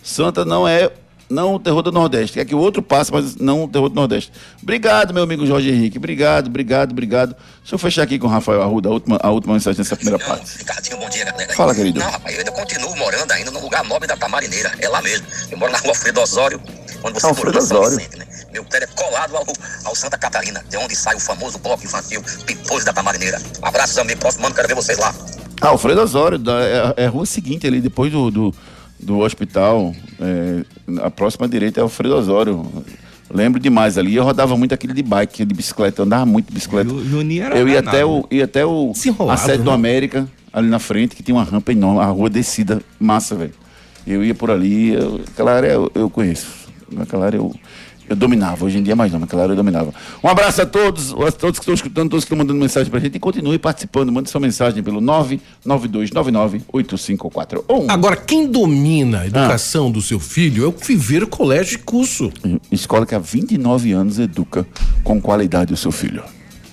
Santa não é. Não o terror do Nordeste. Quer que o outro passe, mas não o terror do Nordeste. Obrigado, meu amigo Jorge Henrique. Obrigado, obrigado, obrigado. Deixa eu fechar aqui com o Rafael Arruda, a última, a última mensagem dessa primeira parte. Ricardinho, bom dia, galera. Fala, querido. Não, rapaz, eu ainda continuo morando ainda no lugar nobre da Tamarineira. É lá mesmo. Eu moro na rua Alfredo Osório, onde você Alfredo Osório. Vicente, né? Meu prédio é colado ao, ao Santa Catarina, de onde sai o famoso bloco infantil Pipôs da Tamarineira. Abraços, amigos. Próximo ano, quero ver vocês lá. Ah, Alfredo Osório, da, é, é a rua seguinte ali, depois do, do, do hospital. é, a próxima direita é Alfredo Osório. Lembro demais ali. Eu rodava muito aquele de bike, de bicicleta, eu andava muito de bicicleta. era eu ia até o, ia até o a sede do né? América, ali na frente, que tinha uma rampa enorme, a rua descida, massa, velho. Eu ia por ali, eu- aquela área eu, eu conheço. Naquela área eu, eu dominava, hoje em dia mais não, naquela área eu dominava. Um abraço a todos, a todos que estão escutando, todos que estão mandando mensagem pra gente e continue participando, mande sua mensagem pelo 992998541. Agora, quem domina Ah. a educação do seu filho é o Viver Colégio e Curso. Escola que há 29 anos educa com qualidade o seu filho.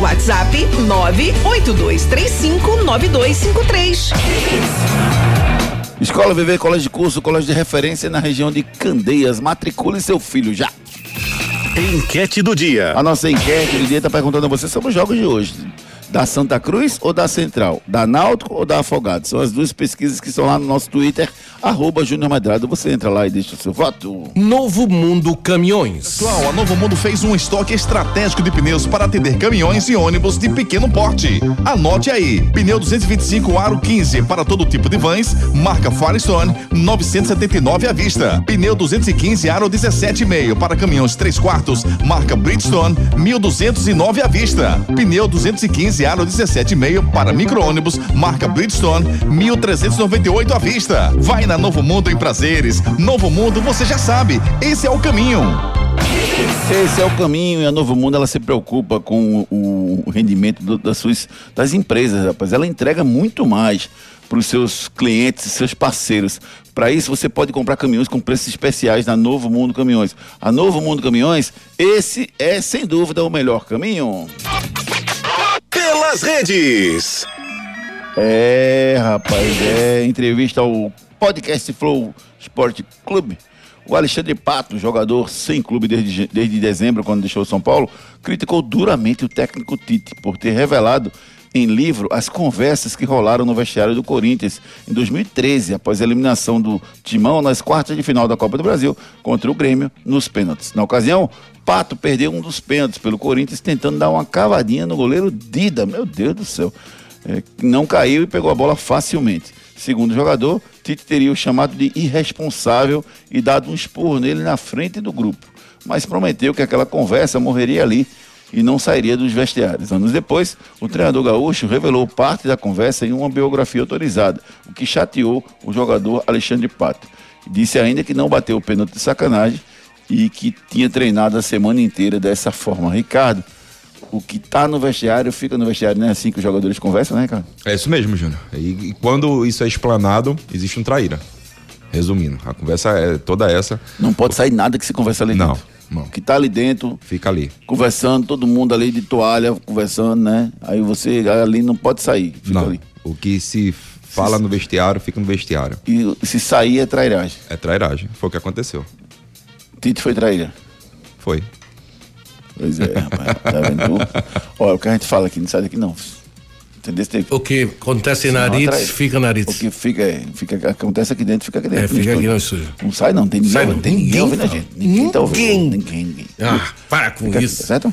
WhatsApp 982359253. Escola Viver Colégio de Curso, colégio de referência na região de Candeias. Matricule seu filho já. Enquete do dia. A nossa enquete do dia está perguntando a você sobre os jogos de hoje. Da Santa Cruz ou da Central? Da Náutico ou da Afogado? São as duas pesquisas que estão lá no nosso Twitter, arroba Júnior Medrado. Você entra lá e deixa o seu voto. Novo Mundo Caminhões. Pessoal, a Novo Mundo fez um estoque estratégico de pneus para atender caminhões e ônibus de pequeno porte. Anote aí: pneu 225 aro 15 para todo tipo de vans, marca Firestone, 979 à vista. Pneu 215 aro 17,5 para caminhões 3 quartos, marca Bridgestone, 1209 à vista. Pneu 215 aro 17,5 para micro-ônibus, marca Bridgestone, 1398 à vista. Vai na Novo Mundo em prazeres. Novo Mundo, você já sabe, esse é o caminho. Esse é o caminho e a Novo Mundo ela se preocupa com o, o rendimento do- das suas das empresas, rapaz. Ela entrega muito mais para os seus clientes, seus parceiros. Para isso você pode comprar caminhões com preços especiais na Novo Mundo Caminhões. A Novo Mundo Caminhões, esse é sem dúvida o melhor caminho. Pelas redes. É, rapaz, é entrevista ao Podcast Flow Sport Clube. O Alexandre Pato, jogador sem clube desde, desde dezembro, quando deixou São Paulo, criticou duramente o técnico Tite por ter revelado em livro as conversas que rolaram no vestiário do Corinthians em 2013, após a eliminação do Timão nas quartas de final da Copa do Brasil contra o Grêmio nos pênaltis. Na ocasião, Pato perdeu um dos pênaltis pelo Corinthians tentando dar uma cavadinha no goleiro Dida. Meu Deus do céu. É, não caiu e pegou a bola facilmente. Segundo o jogador, Tite teria o chamado de irresponsável e dado um esporro nele na frente do grupo, mas prometeu que aquela conversa morreria ali e não sairia dos vestiários. Anos depois, o treinador gaúcho revelou parte da conversa em uma biografia autorizada, o que chateou o jogador Alexandre Pato. Disse ainda que não bateu o pênalti de sacanagem e que tinha treinado a semana inteira dessa forma. Ricardo, o que tá no vestiário fica no vestiário, não é assim que os jogadores conversam, né, cara? É isso mesmo, Júnior. E, e quando isso é explanado, existe um traíra. Resumindo, a conversa é toda essa. Não pode sair nada que se conversa ali Não, dentro. O que tá ali dentro, Fica ali. conversando, todo mundo ali de toalha, conversando, né? Aí você ali não pode sair, fica Não. ali. O que se fala no vestiário, fica no vestiário. E se sair é trairagem. É trairagem. Foi o que aconteceu. Tite foi traíra. Foi. Pois é, rapaz. Tá vendo? Olha, o que a gente fala aqui, não sai daqui não. Entendeu? O que acontece em nariz, fica nariz. O que fica, fica, acontece aqui dentro, fica aqui dentro. É, fica aqui não suja. Não sai não, tem ninguém, Sai não, tem ninguém ninguém ouvindo a gente. Ninguém, tá ouvindo. Ninguém. Ninguém, ninguém. Ah, para com Fica isso. certo?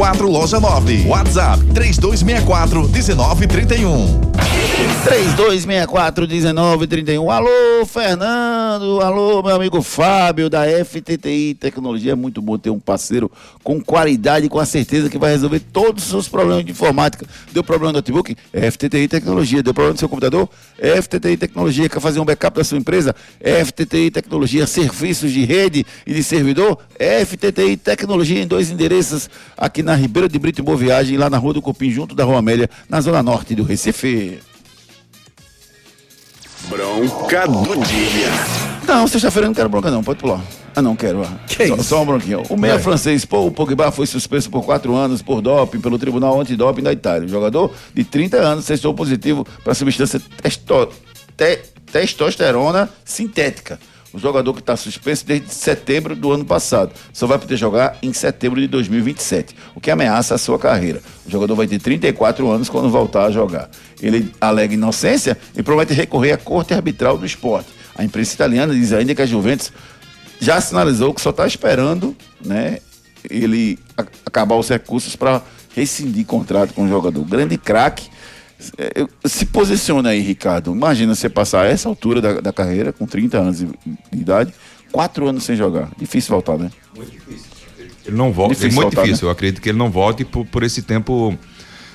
loja 9. WhatsApp 3264 1931. 3264 1931. Alô, Fernando. Alô, meu amigo Fábio da FTTI Tecnologia. É muito bom ter um parceiro com qualidade e com a certeza que vai resolver todos os seus problemas de informática. Deu problema no notebook? FTTI Tecnologia. Deu problema no seu computador? FTTI Tecnologia. Quer fazer um backup da sua empresa? FTTI Tecnologia. Serviços de rede e de servidor? FTTI Tecnologia em dois endereços aqui na Ribeira de Brito em Boa Viagem, lá na Rua do Cupim, junto da Rua Amélia, na zona norte do Recife. Bronca do dia. Não, sexta-feira eu não quero bronca não, pode pular. Ah não, quero. ah. só, só uma bronquinha. O meia Vai. francês Paul Pogba foi suspenso por quatro anos por doping pelo Tribunal Antidoping da Itália. O jogador de 30 anos testou positivo para a substância testo- te- testosterona sintética. O jogador que está suspenso desde setembro do ano passado. Só vai poder jogar em setembro de 2027, o que ameaça a sua carreira. O jogador vai ter 34 anos quando voltar a jogar. Ele alega inocência e promete recorrer à corte arbitral do esporte. A imprensa italiana diz ainda que a Juventus já sinalizou que só está esperando né, ele acabar os recursos para rescindir contrato com o jogador. Grande craque. Se posiciona aí, Ricardo. Imagina você passar a essa altura da, da carreira, com 30 anos de, de idade, quatro anos sem jogar. Difícil voltar, né? Ele não volta. Difícil é muito voltar, difícil. Eu acredito que ele não volte por, por esse tempo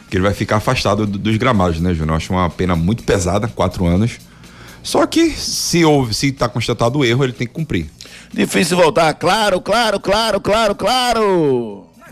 que ele vai ficar afastado do- dos gramados, né, Júnior? Eu Acho uma pena muito pesada, quatro anos. Só que se houve, se está constatado o erro, ele tem que cumprir. Difícil voltar, claro, claro, claro, claro, claro.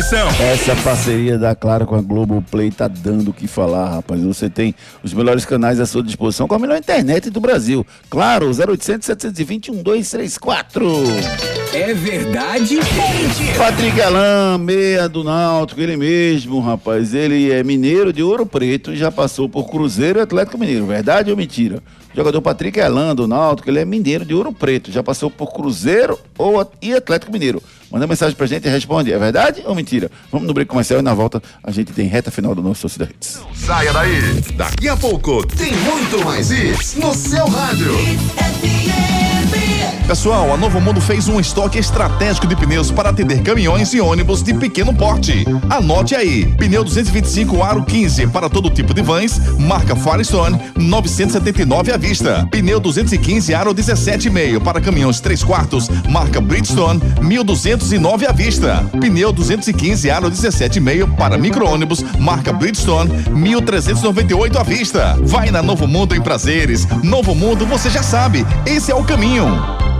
Essa parceria da Claro com a Globoplay tá dando o que falar, rapaz. Você tem os melhores canais à sua disposição com a melhor internet do Brasil. Claro, 0800 720 1234. É verdade ou mentira? Patrick Alain, meia do Náutico, ele mesmo, rapaz. Ele é mineiro de Ouro Preto e já passou por Cruzeiro e Atlético Mineiro. Verdade ou mentira? O jogador Patrick Alain do Náutico, ele é mineiro de Ouro Preto. Já passou por Cruzeiro ou, e Atlético Mineiro. Manda mensagem pra gente e responde. É verdade ou mentira? Vamos no break comercial e na volta a gente tem reta final do nosso Torcida Hits. Saia daí. Daqui a pouco tem muito mais isso no seu rádio. Pessoal, a Novo Mundo fez um estoque estratégico de pneus para atender caminhões e ônibus de pequeno porte. Anote aí: pneu 225 aro 15 para todo tipo de vans, marca Firestone, 979 à vista. Pneu 215 aro 17,5 para caminhões 3 quartos, marca Bridgestone, 1209 à vista. Pneu 215 aro 17,5 para micro-ônibus, marca Bridgestone, 1398 à vista. Vai na Novo Mundo em prazeres. Novo Mundo, você já sabe, esse é o caminho. you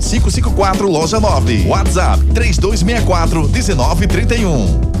554 Loja 9. WhatsApp 3264 1931.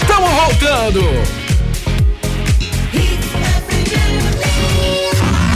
Estamos voltando.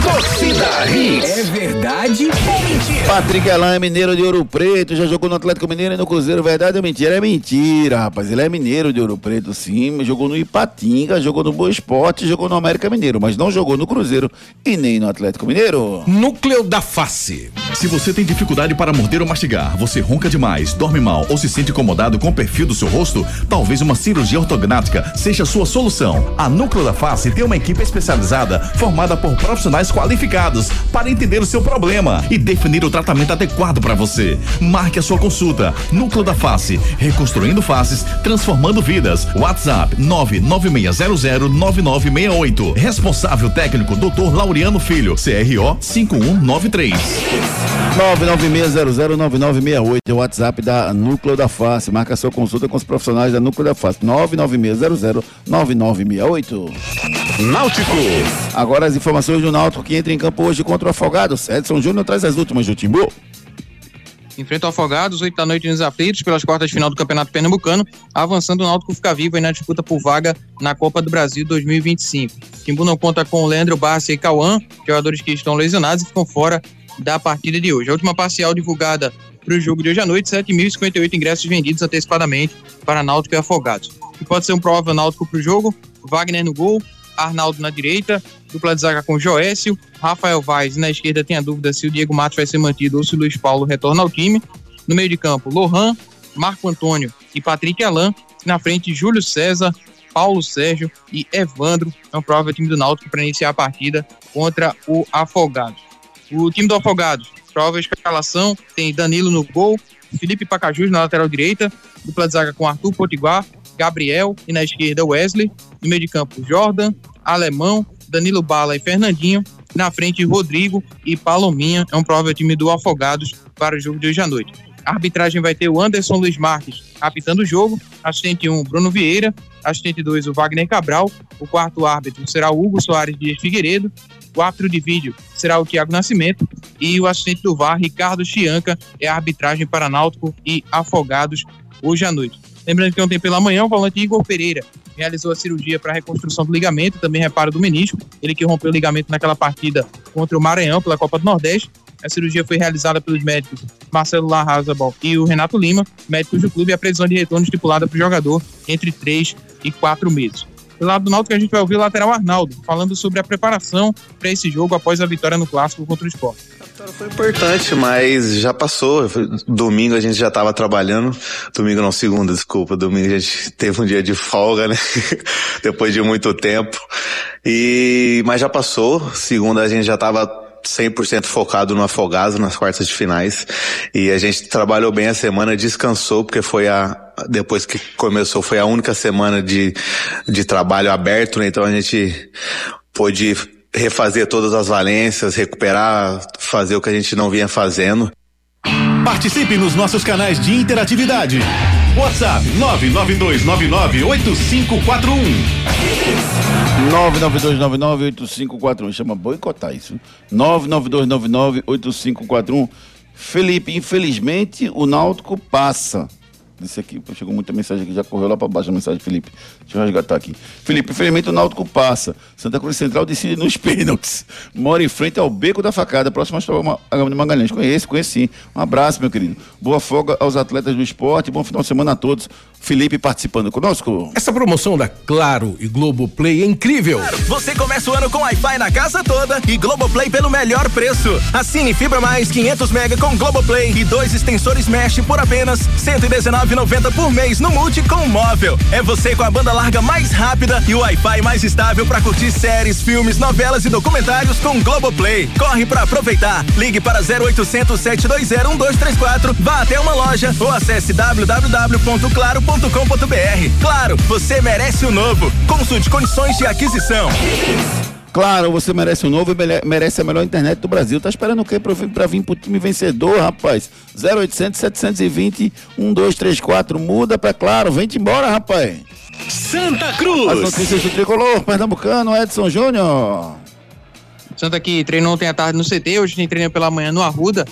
Torcida Hits. É verdade ou mentira? Patrick Alain é mineiro de Ouro Preto, já jogou no Atlético Mineiro e no Cruzeiro, verdade ou mentira? É mentira, rapaz. Ele é mineiro de Ouro Preto, sim. Jogou no Ipatinga, jogou no Boa Esporte, jogou no América Mineiro, mas não jogou no Cruzeiro e nem no Atlético Mineiro. Núcleo da Face. Se você tem dificuldade para morder ou mastigar, você ronca demais, dorme mal ou se sente incomodado com o perfil do seu rosto, talvez uma cirurgia ortognática seja a sua solução. A Núcleo da Face tem uma equipe especializada formada por profissionais qualificados para entender o seu problema e definir o tratamento adequado para você. Marque a sua consulta. Núcleo da Face, reconstruindo faces, transformando vidas. WhatsApp 996009968. Responsável técnico Dr. Laureano Filho, CRO 5193. 996009968 é o WhatsApp da Núcleo da Face. Marca sua consulta com os profissionais da Núcleo da Face. 996009968. Náutico. Agora as informações do Náutico que entra em campo hoje contra o Afogados. Edson Júnior traz as últimas do Timbu. Enfrenta o Afogados, 8 da noite nos aflitos, pelas quartas de final do Campeonato Pernambucano. Avançando, o Náutico fica vivo aí na disputa por vaga na Copa do Brasil 2025. Timbu não conta com Leandro Barça e Cauã, jogadores que estão lesionados e ficam fora da partida de hoje. A última parcial divulgada para o jogo de hoje à noite, 7.058 ingressos vendidos antecipadamente para Náutico e Afogados. E pode ser um provável Náutico para o jogo, Wagner no gol, Arnaldo na direita, dupla de zaga com Joécio, Rafael Vaz na esquerda tem a dúvida se o Diego Matos vai ser mantido ou se o Luiz Paulo retorna ao time. No meio de campo, Lohan, Marco Antônio e Patrick Alain. Na frente, Júlio César, Paulo Sérgio e Evandro. É um provável time do Náutico para iniciar a partida contra o Afogados. O time do Afogados, provável escalação, tem Danilo no gol, Felipe Pacajus na lateral direita, dupla de zaga com Arthur Potiguar, Gabriel e na esquerda Wesley. No meio de campo, Jordan, Alemão, Danilo Bala e Fernandinho. Na frente, Rodrigo e Palominha. É um provável time do Afogados para o jogo de hoje à noite. A arbitragem vai ter o Anderson Luiz Marques apitando o jogo. Assistente 1, Bruno Vieira. Assistente 2, o Wagner Cabral. O quarto árbitro será o Hugo Soares Dias Figueiredo. O árbitro de vídeo será o Thiago Nascimento. E o assistente do VAR, Ricardo Chianca, é a arbitragem para Náutico e Afogados hoje à noite. Lembrando que ontem pela manhã, o volante Igor Pereira realizou a cirurgia para reconstrução do ligamento, também reparo do menisco. Ele que rompeu o ligamento naquela partida contra o Maranhão pela Copa do Nordeste. A cirurgia foi realizada pelos médicos Marcelo Larrazabal e o Renato Lima, médicos do clube, e a previsão de retorno estipulada para o jogador entre 3 e 4 meses. Do lado do Náutico, a gente vai ouvir o lateral Arnaldo, falando sobre a preparação para esse jogo após a vitória no Clássico contra o Sport. Foi importante, mas já passou. Domingo a gente já estava trabalhando. Domingo não, segunda, desculpa. Domingo a gente teve um dia de folga, né? Depois de muito tempo. E, mas já passou. Segunda a gente já estava 100% focado no Afogados nas quartas de finais. E a gente trabalhou bem a semana, descansou, porque foi a, depois que começou, foi a única semana de, de trabalho aberto, né? Então a gente pôde refazer todas as valências, recuperar, fazer o que a gente não vinha fazendo. Participe nos nossos canais de interatividade. WhatsApp 992998541. 992998541. Chama boicotar isso. 992998541. Felipe, infelizmente o Náutico passa. Disse aqui, chegou muita mensagem aqui, já correu lá para baixo a mensagem, Felipe. Deixa eu resgatar aqui. Felipe, infelizmente o Náutico passa. Santa Cruz Central decide nos pênaltis. Mora em frente ao Beco da Facada, próximo ao de Magalhães. Conheço, conheci. Um abraço, meu querido. Boa folga aos atletas do esporte, bom final de semana a todos. Felipe participando conosco. Essa promoção da Claro e Globoplay é incrível. Você começa o ano com Wi-Fi na casa toda e Globoplay pelo melhor preço. Assine Fibra Mais 500 mega com Globoplay e dois extensores Mesh por apenas 119,90 por mês no Multi com móvel. É você com a banda larga mais rápida e o Wi-Fi mais estável para curtir séries, filmes, novelas e documentários com Globoplay. Corre para aproveitar. Ligue para 0800 720 1234, vá até uma loja ou acesse www.claro.com claro.com.br. Claro, você merece o novo. Consulte condições de aquisição. Claro, você merece o novo e merece a melhor internet do Brasil. Tá esperando o quê pra vir, pro time vencedor, rapaz? 0800 720 1234. Muda pra Claro, vem embora, rapaz. Santa Cruz. As notícias do tricolor pernambucano, Edson Júnior. Santa que treinou ontem à tarde no CT, hoje tem treino pela manhã no Arruda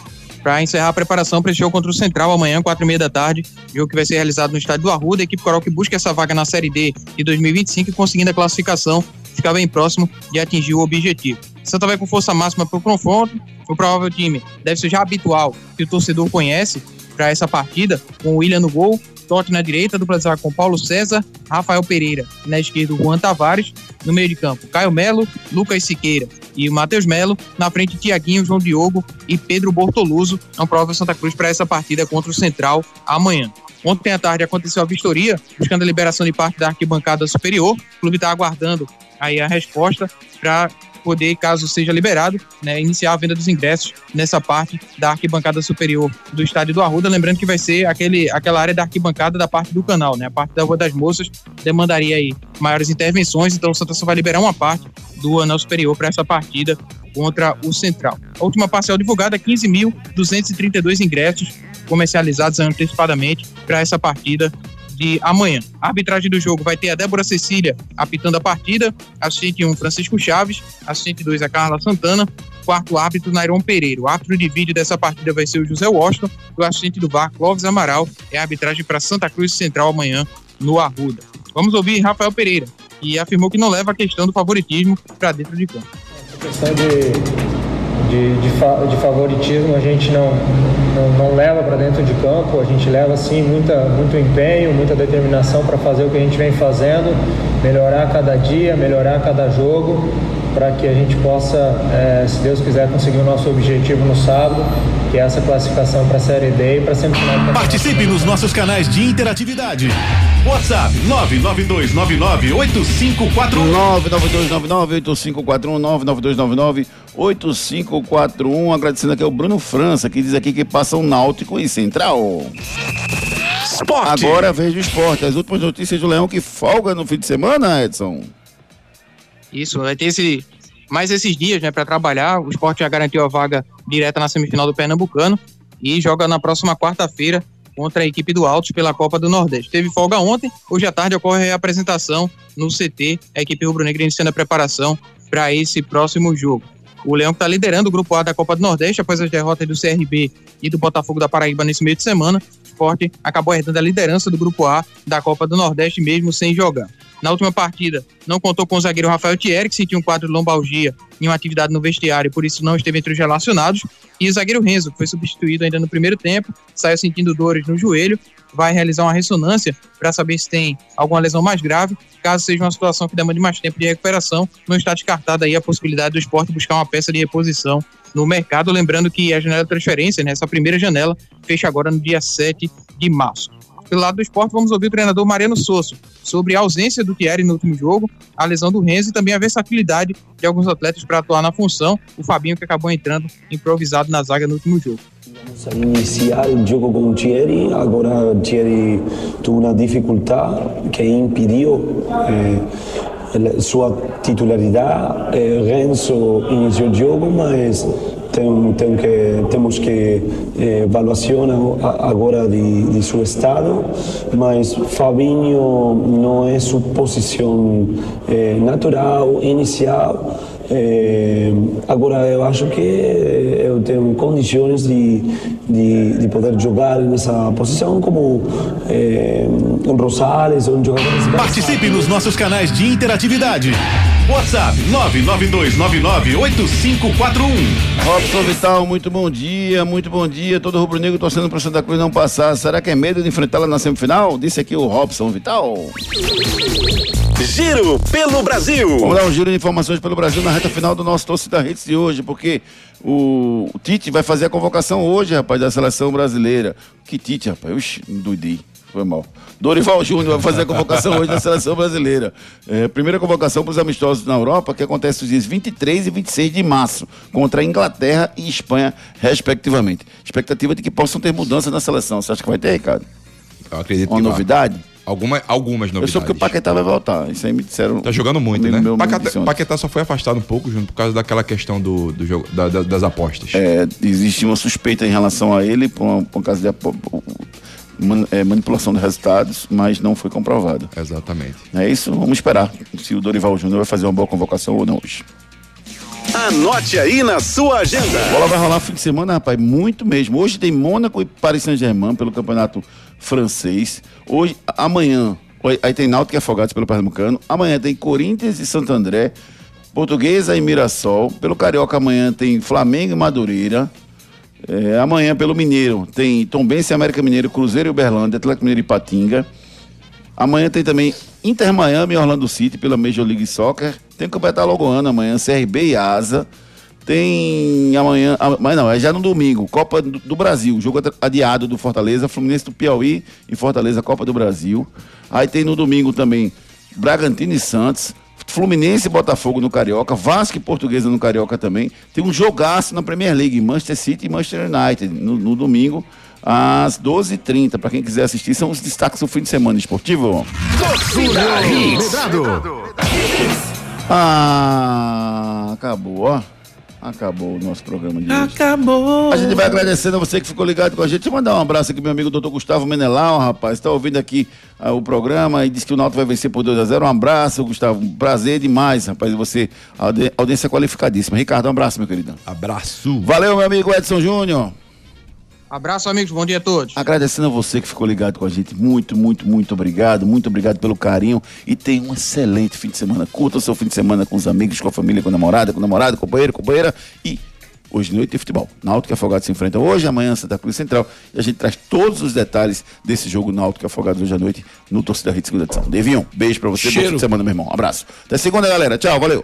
para encerrar a preparação para esse jogo contra o Central amanhã, quatro e meia da tarde. Jogo que vai ser realizado no estádio do Arruda. A equipe coral que busca essa vaga na Série D de 2025 e conseguindo a classificação, fica bem próximo de atingir o objetivo. Santa vai com força máxima para o confronto. O provável time deve ser já habitual, que o torcedor conhece para essa partida, com o William no gol, Totti na direita, dupla zaga com Paulo César, Rafael Pereira na esquerda, o Juan Tavares, no meio de campo, Caio Melo, Lucas Siqueira e o Matheus Melo, na frente Tiaguinho, João Diogo e Pedro Bortoluso, não prova Santa Cruz para essa partida contra o Central amanhã. Ontem à tarde aconteceu a vistoria, buscando a liberação de parte da arquibancada superior. O clube está aguardando aí a resposta para poder, caso seja liberado, né, iniciar a venda dos ingressos nessa parte da arquibancada superior do estádio do Arruda. Lembrando que vai ser aquele, aquela área da arquibancada da parte do canal, né? A parte da Rua das Moças demandaria aí maiores intervenções, então o Santa só vai liberar uma parte do anel superior para essa partida contra o Central. A última parcial divulgada, 15.232 ingressos comercializados antecipadamente para essa partida de amanhã. A arbitragem do jogo vai ter a Débora Cecília apitando a partida, assistente 1 Francisco Chaves, assistente 2 a Carla Santana, quarto árbitro Nairon Pereira. O árbitro de vídeo dessa partida vai ser o José Washington, e o assistente do VAR Clóvis Amaral é a arbitragem para Santa Cruz Central amanhã no Arruda. Vamos ouvir Rafael Pereira, que afirmou que não leva a questão do favoritismo para dentro de campo. questão de, de, de, fa- de favoritismo a gente não, não, não leva para dentro de campo, a gente leva sim muita, muito empenho, muita determinação para fazer o que a gente vem fazendo, melhorar cada dia, melhorar cada jogo, para que a gente possa, eh, se Deus quiser, conseguir o nosso objetivo no sábado, que é essa classificação para a Série D e para semifinal Participe nos nossos canais de interatividade. WhatsApp 992998541. 992998541 992998541 agradecendo aqui ao Bruno França que diz aqui que passa um Náutico e Central. Esporte. Agora veja o esporte. As últimas notícias do Leão que folga no fim de semana, Edson. Isso, vai ter esse, mais esses dias né, para trabalhar. O esporte já garantiu a vaga direta na semifinal do Pernambucano e joga na próxima quarta-feira contra a equipe do Altos pela Copa do Nordeste. Teve folga ontem, hoje à tarde ocorre a apresentação no CT, a equipe rubro-negra iniciando a preparação para esse próximo jogo. O Leão está liderando o grupo A da Copa do Nordeste após as derrotas do CRB e do Botafogo da Paraíba nesse meio de semana. O esporte acabou herdando a liderança do grupo A da Copa do Nordeste mesmo sem jogar. Na última partida, não contou com o zagueiro Rafael Thierry, que sentiu um quadro de lombalgia em uma atividade no vestiário, por isso não esteve entre os relacionados. E o zagueiro Renzo, que foi substituído ainda no primeiro tempo, saiu sentindo dores no joelho, vai realizar uma ressonância para saber se tem alguma lesão mais grave. Caso seja uma situação que demande mais tempo de recuperação, não está descartada aí a possibilidade do esporte buscar uma peça de reposição no mercado. Lembrando que a janela de transferência, né, essa primeira janela, fecha agora no dia 7 de março. Pelo lado do esporte, vamos ouvir o treinador Mariano Sosso sobre a ausência do Thierry no último jogo, a lesão do Renzo e também a versatilidade de alguns atletas para atuar na função. O Fabinho que acabou entrando improvisado na zaga no último jogo. Vamos a iniciar el juego con Thierry. Ahora Thierry tuvo una dificultad que impidió eh, el- su titularidad. Eh, Renzo inició el juego, mas tem, tem que, temos que eh, evaluação a- agora de, de seu estado. Mas Fabinho não é sua posição eh, natural, inicial. Eh, agora eu acho que eu tenho condições de, de, de poder jogar nessa posição como eh, um Rosales ou um jogador Participe nos nossos canais de interatividade. WhatsApp 992998541. Robson Vital, muito bom dia, muito bom dia. Todo rubro-negro torcendo para Santa Cruz não passar. Será que é medo de enfrentá-la na semifinal? Disse aqui o Robson Vital. Giro pelo Brasil. Vamos dar um giro de informações pelo Brasil na reta final do nosso Torcida Hits de hoje, porque o, o Tite vai fazer a convocação hoje, rapaz, da seleção brasileira. Que Tite, rapaz? Oxi, doidei. Foi mal. Dorival Júnior vai fazer a convocação hoje da seleção brasileira. É, primeira convocação para os amistosos na Europa, que acontece os dias 23 e 26 de março, contra a Inglaterra e Espanha, respectivamente. Expectativa de que possam ter mudanças na seleção. Você acha que vai ter, Ricardo? Eu acredito Uma que vai. Alguma, algumas Eu novidades. soube que o Paquetá vai voltar. Isso aí me disseram. Tá jogando muito, né? Paquetá. Paquetá só foi afastado um pouco junto por causa daquela questão do, do jogo, da- da- das apostas. É, existe uma suspeita em relação a ele por, uma- por causa de man- é, manipulação de resultados, mas não foi comprovado. Exatamente. É isso, vamos esperar se o Dorival Júnior vai fazer uma boa convocação ou não hoje. Anote aí na sua agenda. A bola vai rolar fim de semana, rapaz, muito mesmo. Hoje tem Mônaco e Paris Saint-Germain pelo campeonato francês. Hoje, amanhã, aí tem Náutico e Afogados pelo Pernambucano. Amanhã tem Corinthians e Santo André. Portuguesa e Mirassol. Pelo Carioca amanhã tem Flamengo e Madureira. É, amanhã pelo Mineiro tem Tombense e América Mineiro, Cruzeiro e Uberlândia, Atlético Mineiro e Patinga. Amanhã tem também Inter Miami e Orlando City pela Major League Soccer. Tem o Campeonato Alagoano amanhã, CRB e Asa. Tem amanhã, mas não, é já no domingo, Copa do Brasil, jogo adi- adiado do Fortaleza, Fluminense do Piauí e Fortaleza Copa do Brasil. Aí tem no domingo também Bragantino e Santos, Fluminense e Botafogo no Carioca, Vasco e Portuguesa no Carioca também. Tem um jogaço na Premier League, Manchester City e Manchester United no, no domingo às 12h30. Para quem quiser assistir, são os destaques do fim de semana esportivo. Torcida Hits. Ah, acabou, ó. Acabou o nosso programa de hoje. Acabou. A gente vai agradecendo a você que ficou ligado com a gente. Deixa eu mandar um abraço aqui, meu amigo doutor Gustavo Menelau, rapaz. Está ouvindo aqui ah, o programa e disse que o Náutico vai vencer por 2 a 0 Um abraço, Gustavo. Um prazer demais, rapaz. Você, audi- audiência qualificadíssima. Ricardo, um abraço, meu querido. Abraço. Valeu, meu amigo Edson Júnior. Abraço, amigos. Bom dia a todos. Agradecendo a você que ficou ligado com a gente. Muito, muito, muito obrigado. Muito obrigado pelo carinho. E tenha um excelente fim de semana. Curta o seu fim de semana com os amigos, com a família, com a namorada, com o namorado, companheiro, companheira. E hoje de noite tem futebol. Náutico e Afogados se enfrentam hoje, amanhã Santa Cruz Central. E a gente traz todos os detalhes desse jogo Náutico e Afogados hoje à noite no Torcida Rede Segunda Edição. Devinho, beijo pra você. Bom Cheiro. fim de semana, meu irmão. Abraço. Até segunda, galera. Tchau, valeu.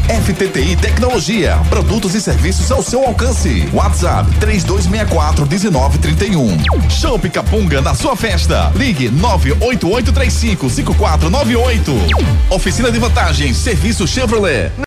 FTTI Tecnologia. Produtos e serviços ao seu alcance. WhatsApp 3264 1931. Show na sua festa. Ligue 98835 5498. Oficina de vantagens. Serviço Chevrolet.